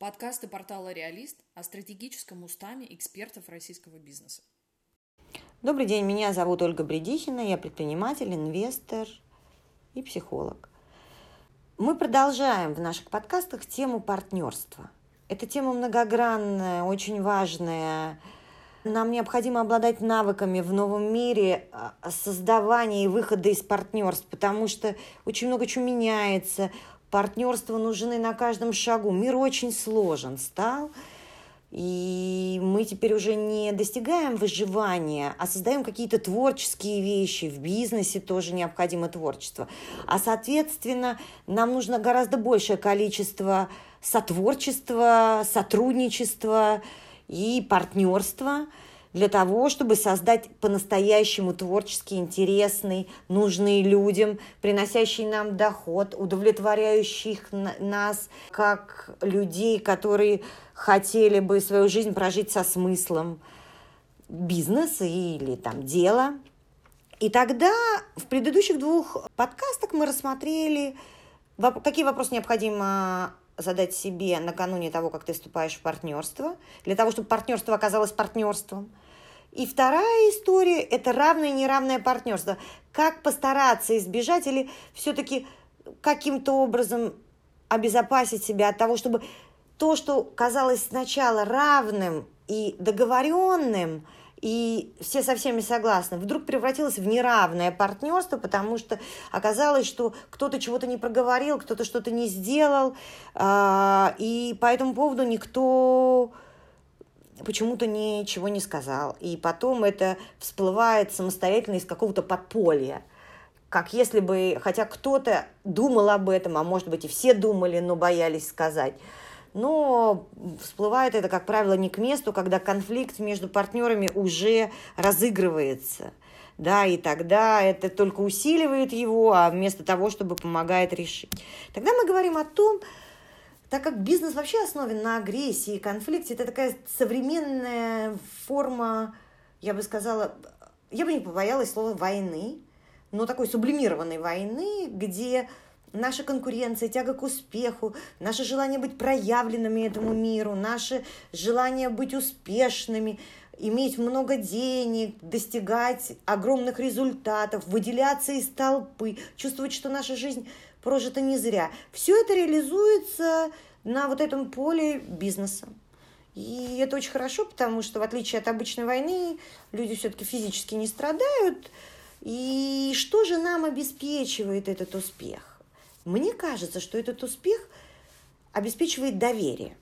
Подкасты портала «Реалист» о стратегическом устаме экспертов российского бизнеса. Добрый день, меня зовут Ольга Бредихина, я предприниматель, инвестор и психолог. Мы продолжаем в наших подкастах тему партнерства. Эта тема многогранная, очень важная. Нам необходимо обладать навыками в новом мире а, создавания и выхода из партнерств, потому что очень много чего меняется, партнерства нужны на каждом шагу. Мир очень сложен стал. И мы теперь уже не достигаем выживания, а создаем какие-то творческие вещи. В бизнесе тоже необходимо творчество. А, соответственно, нам нужно гораздо большее количество сотворчества, сотрудничества и партнерства – для того, чтобы создать по-настоящему творчески интересный, нужный людям, приносящий нам доход, удовлетворяющих нас как людей, которые хотели бы свою жизнь прожить со смыслом бизнеса или там дела. И тогда в предыдущих двух подкастах мы рассмотрели, какие вопросы необходимо задать себе накануне того, как ты вступаешь в партнерство, для того, чтобы партнерство оказалось партнерством. И вторая история – это равное и неравное партнерство. Как постараться избежать или все-таки каким-то образом обезопасить себя от того, чтобы то, что казалось сначала равным и договоренным – и все со всеми согласны, вдруг превратилось в неравное партнерство, потому что оказалось, что кто-то чего-то не проговорил, кто-то что-то не сделал, а, и по этому поводу никто почему-то ничего не сказал. И потом это всплывает самостоятельно из какого-то подполья. Как если бы, хотя кто-то думал об этом, а может быть и все думали, но боялись сказать но всплывает это, как правило, не к месту, когда конфликт между партнерами уже разыгрывается. Да, и тогда это только усиливает его, а вместо того, чтобы помогает решить. Тогда мы говорим о том, так как бизнес вообще основан на агрессии и конфликте, это такая современная форма, я бы сказала, я бы не побоялась слова войны, но такой сублимированной войны, где наша конкуренция, тяга к успеху, наше желание быть проявленными этому миру, наше желание быть успешными, иметь много денег, достигать огромных результатов, выделяться из толпы, чувствовать, что наша жизнь прожита не зря. Все это реализуется на вот этом поле бизнеса. И это очень хорошо, потому что в отличие от обычной войны люди все-таки физически не страдают. И что же нам обеспечивает этот успех? Мне кажется, что этот успех обеспечивает доверие.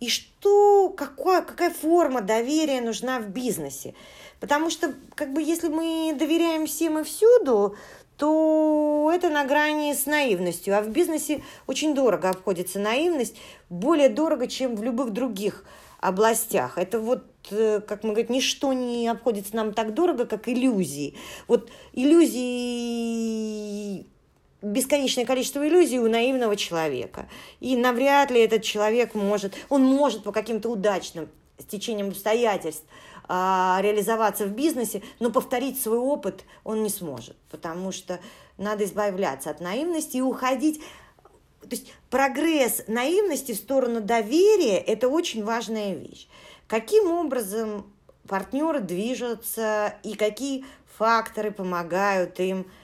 И что, какая, какая форма доверия нужна в бизнесе? Потому что, как бы, если мы доверяем всем и всюду, то это на грани с наивностью. А в бизнесе очень дорого обходится наивность, более дорого, чем в любых других областях. Это вот, э, как мы говорим, ничто не обходится нам так дорого, как иллюзии. Вот иллюзии бесконечное количество иллюзий у наивного человека. И навряд ли этот человек может, он может по каким-то удачным стечением обстоятельств а, реализоваться в бизнесе, но повторить свой опыт он не сможет, потому что надо избавляться от наивности и уходить. То есть прогресс наивности в сторону доверия – это очень важная вещь. Каким образом партнеры движутся и какие факторы помогают им –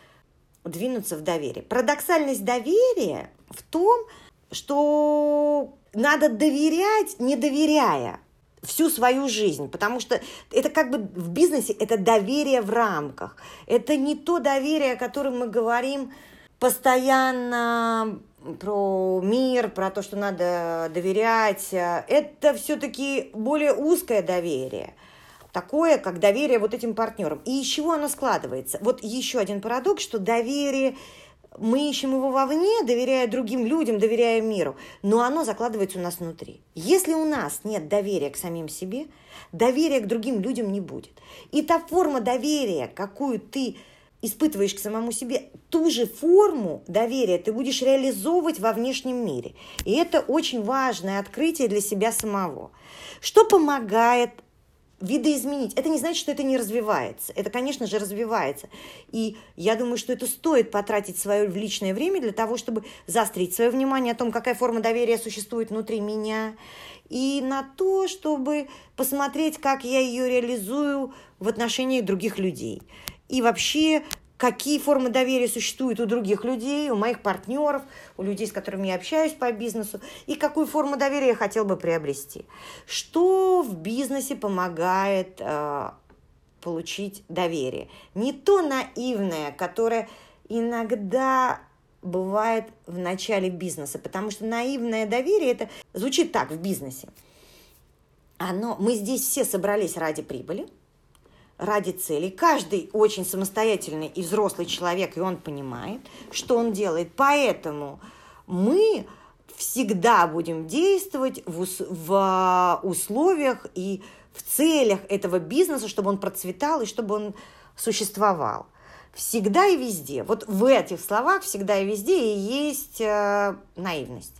двинуться в доверие. Парадоксальность доверия в том, что надо доверять, не доверяя всю свою жизнь, потому что это как бы в бизнесе это доверие в рамках. Это не то доверие, о котором мы говорим постоянно про мир, про то, что надо доверять. Это все-таки более узкое доверие – такое, как доверие вот этим партнерам. И из чего оно складывается? Вот еще один парадокс, что доверие мы ищем его вовне, доверяя другим людям, доверяя миру, но оно закладывается у нас внутри. Если у нас нет доверия к самим себе, доверия к другим людям не будет. И та форма доверия, какую ты испытываешь к самому себе, ту же форму доверия ты будешь реализовывать во внешнем мире. И это очень важное открытие для себя самого. Что помогает видоизменить. Это не значит, что это не развивается. Это, конечно же, развивается. И я думаю, что это стоит потратить свое личное время для того, чтобы заострить свое внимание о том, какая форма доверия существует внутри меня, и на то, чтобы посмотреть, как я ее реализую в отношении других людей. И вообще, какие формы доверия существуют у других людей, у моих партнеров, у людей, с которыми я общаюсь по бизнесу, и какую форму доверия я хотел бы приобрести. Что в бизнесе помогает э, получить доверие? Не то наивное, которое иногда бывает в начале бизнеса, потому что наивное доверие это звучит так в бизнесе. Оно, мы здесь все собрались ради прибыли, ради цели. Каждый очень самостоятельный и взрослый человек, и он понимает, что он делает. Поэтому мы всегда будем действовать в, в условиях и в целях этого бизнеса, чтобы он процветал и чтобы он существовал. Всегда и везде. Вот в этих словах всегда и везде и есть э, наивность.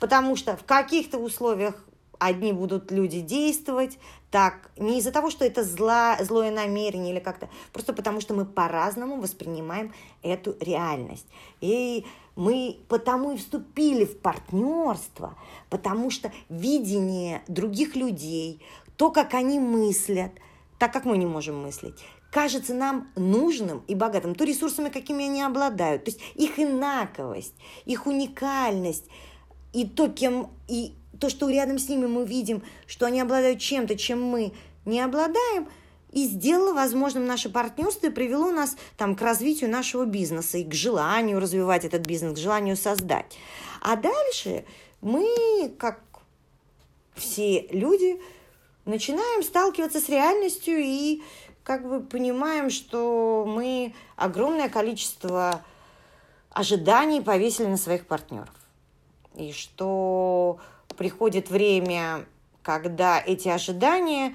Потому что в каких-то условиях одни будут люди действовать так, не из-за того, что это зла, злое намерение или как-то, просто потому что мы по-разному воспринимаем эту реальность. И мы потому и вступили в партнерство, потому что видение других людей, то, как они мыслят, так как мы не можем мыслить, кажется нам нужным и богатым, то ресурсами, какими они обладают, то есть их инаковость, их уникальность, и то, кем, и то, что рядом с ними мы видим, что они обладают чем-то, чем мы не обладаем, и сделало возможным наше партнерство и привело нас там, к развитию нашего бизнеса и к желанию развивать этот бизнес, к желанию создать. А дальше мы, как все люди, начинаем сталкиваться с реальностью и как бы понимаем, что мы огромное количество ожиданий повесили на своих партнеров. И что приходит время, когда эти ожидания,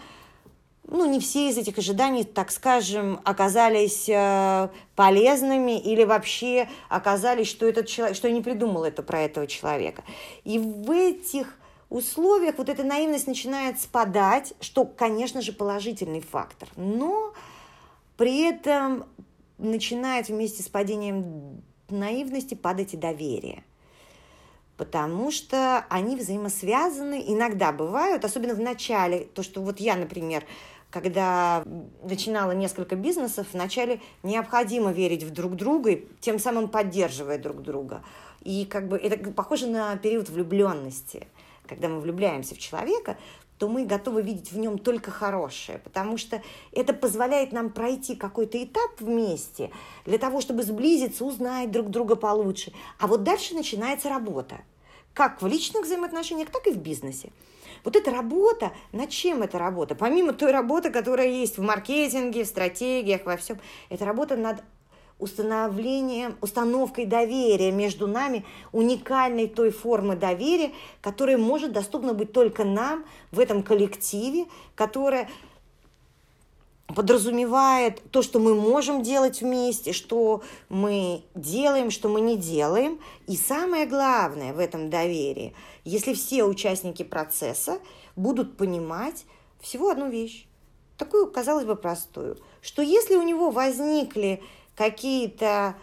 ну, не все из этих ожиданий, так скажем, оказались э, полезными или вообще оказались, что этот человек, что я не придумал это про этого человека. И в этих условиях вот эта наивность начинает спадать, что, конечно же, положительный фактор. Но при этом начинает вместе с падением наивности падать и доверие потому что они взаимосвязаны, иногда бывают, особенно в начале, то, что вот я, например, когда начинала несколько бизнесов, вначале необходимо верить в друг друга и тем самым поддерживая друг друга. И как бы это похоже на период влюбленности. Когда мы влюбляемся в человека, то мы готовы видеть в нем только хорошее, потому что это позволяет нам пройти какой-то этап вместе для того, чтобы сблизиться, узнать друг друга получше. А вот дальше начинается работа, как в личных взаимоотношениях, так и в бизнесе. Вот эта работа, над чем эта работа? Помимо той работы, которая есть в маркетинге, в стратегиях, во всем, это работа над установлением, установкой доверия между нами, уникальной той формы доверия, которая может доступна быть только нам в этом коллективе, которая подразумевает то, что мы можем делать вместе, что мы делаем, что мы не делаем. И самое главное в этом доверии, если все участники процесса будут понимать всего одну вещь, такую, казалось бы, простую, что если у него возникли какие-то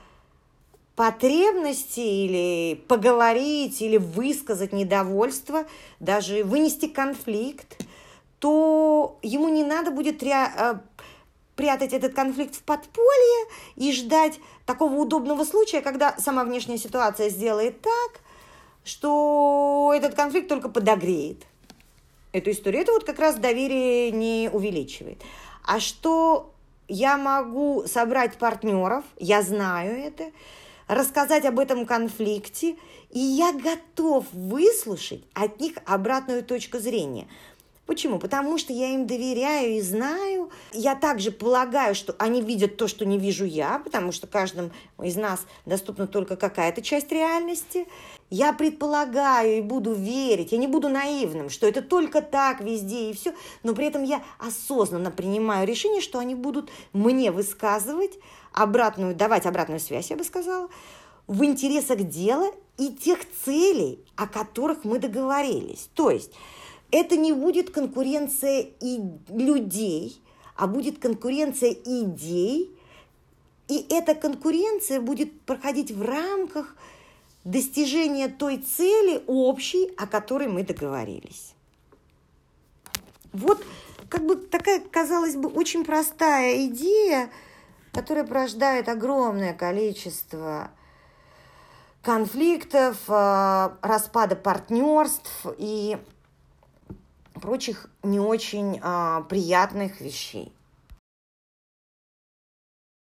потребности или поговорить, или высказать недовольство, даже вынести конфликт, то ему не надо будет э, прятать этот конфликт в подполье и ждать такого удобного случая, когда сама внешняя ситуация сделает так, что этот конфликт только подогреет эту историю. Это вот как раз доверие не увеличивает. А что я могу собрать партнеров, я знаю это, рассказать об этом конфликте, и я готов выслушать от них обратную точку зрения. Почему? Потому что я им доверяю и знаю. Я также полагаю, что они видят то, что не вижу я, потому что каждому из нас доступна только какая-то часть реальности. Я предполагаю и буду верить, я не буду наивным, что это только так везде и все, но при этом я осознанно принимаю решение, что они будут мне высказывать обратную, давать обратную связь, я бы сказала, в интересах дела и тех целей, о которых мы договорились. То есть это не будет конкуренция и людей, а будет конкуренция идей, и эта конкуренция будет проходить в рамках достижения той цели общей, о которой мы договорились. Вот как бы такая, казалось бы, очень простая идея, которая порождает огромное количество конфликтов, э, распада партнерств и прочих не очень а, приятных вещей.